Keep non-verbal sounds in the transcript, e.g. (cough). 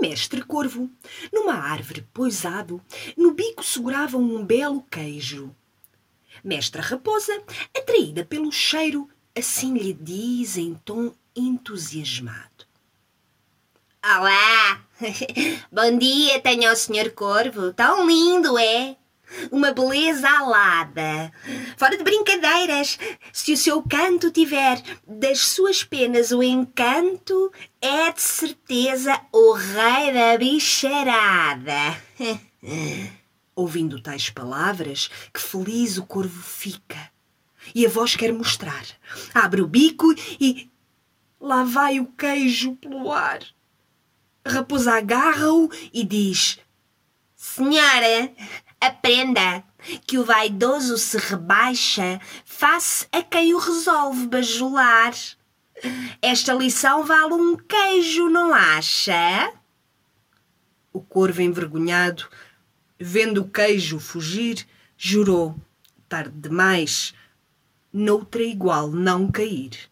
Mestre Corvo, numa árvore poisado, no bico segurava um belo queijo. Mestra Raposa, atraída pelo cheiro, assim lhe diz em tom entusiasmado. Olá! (laughs) Bom dia, tenho o Senhor Corvo. Tão lindo, é? Beleza alada. Fora de brincadeiras, se o seu canto tiver das suas penas o encanto, é de certeza o rei da bicharada. (laughs) Ouvindo tais palavras, que feliz o corvo fica. E a voz quer mostrar. Abre o bico e. Lá vai o queijo pelo ar. A raposa agarra-o e diz: Senhora, aprenda que o vaidoso se rebaixa face a quem o resolve bajular. Esta lição vale um queijo, não acha? O corvo envergonhado, vendo o queijo fugir, jurou, tarde demais, noutra igual não cair.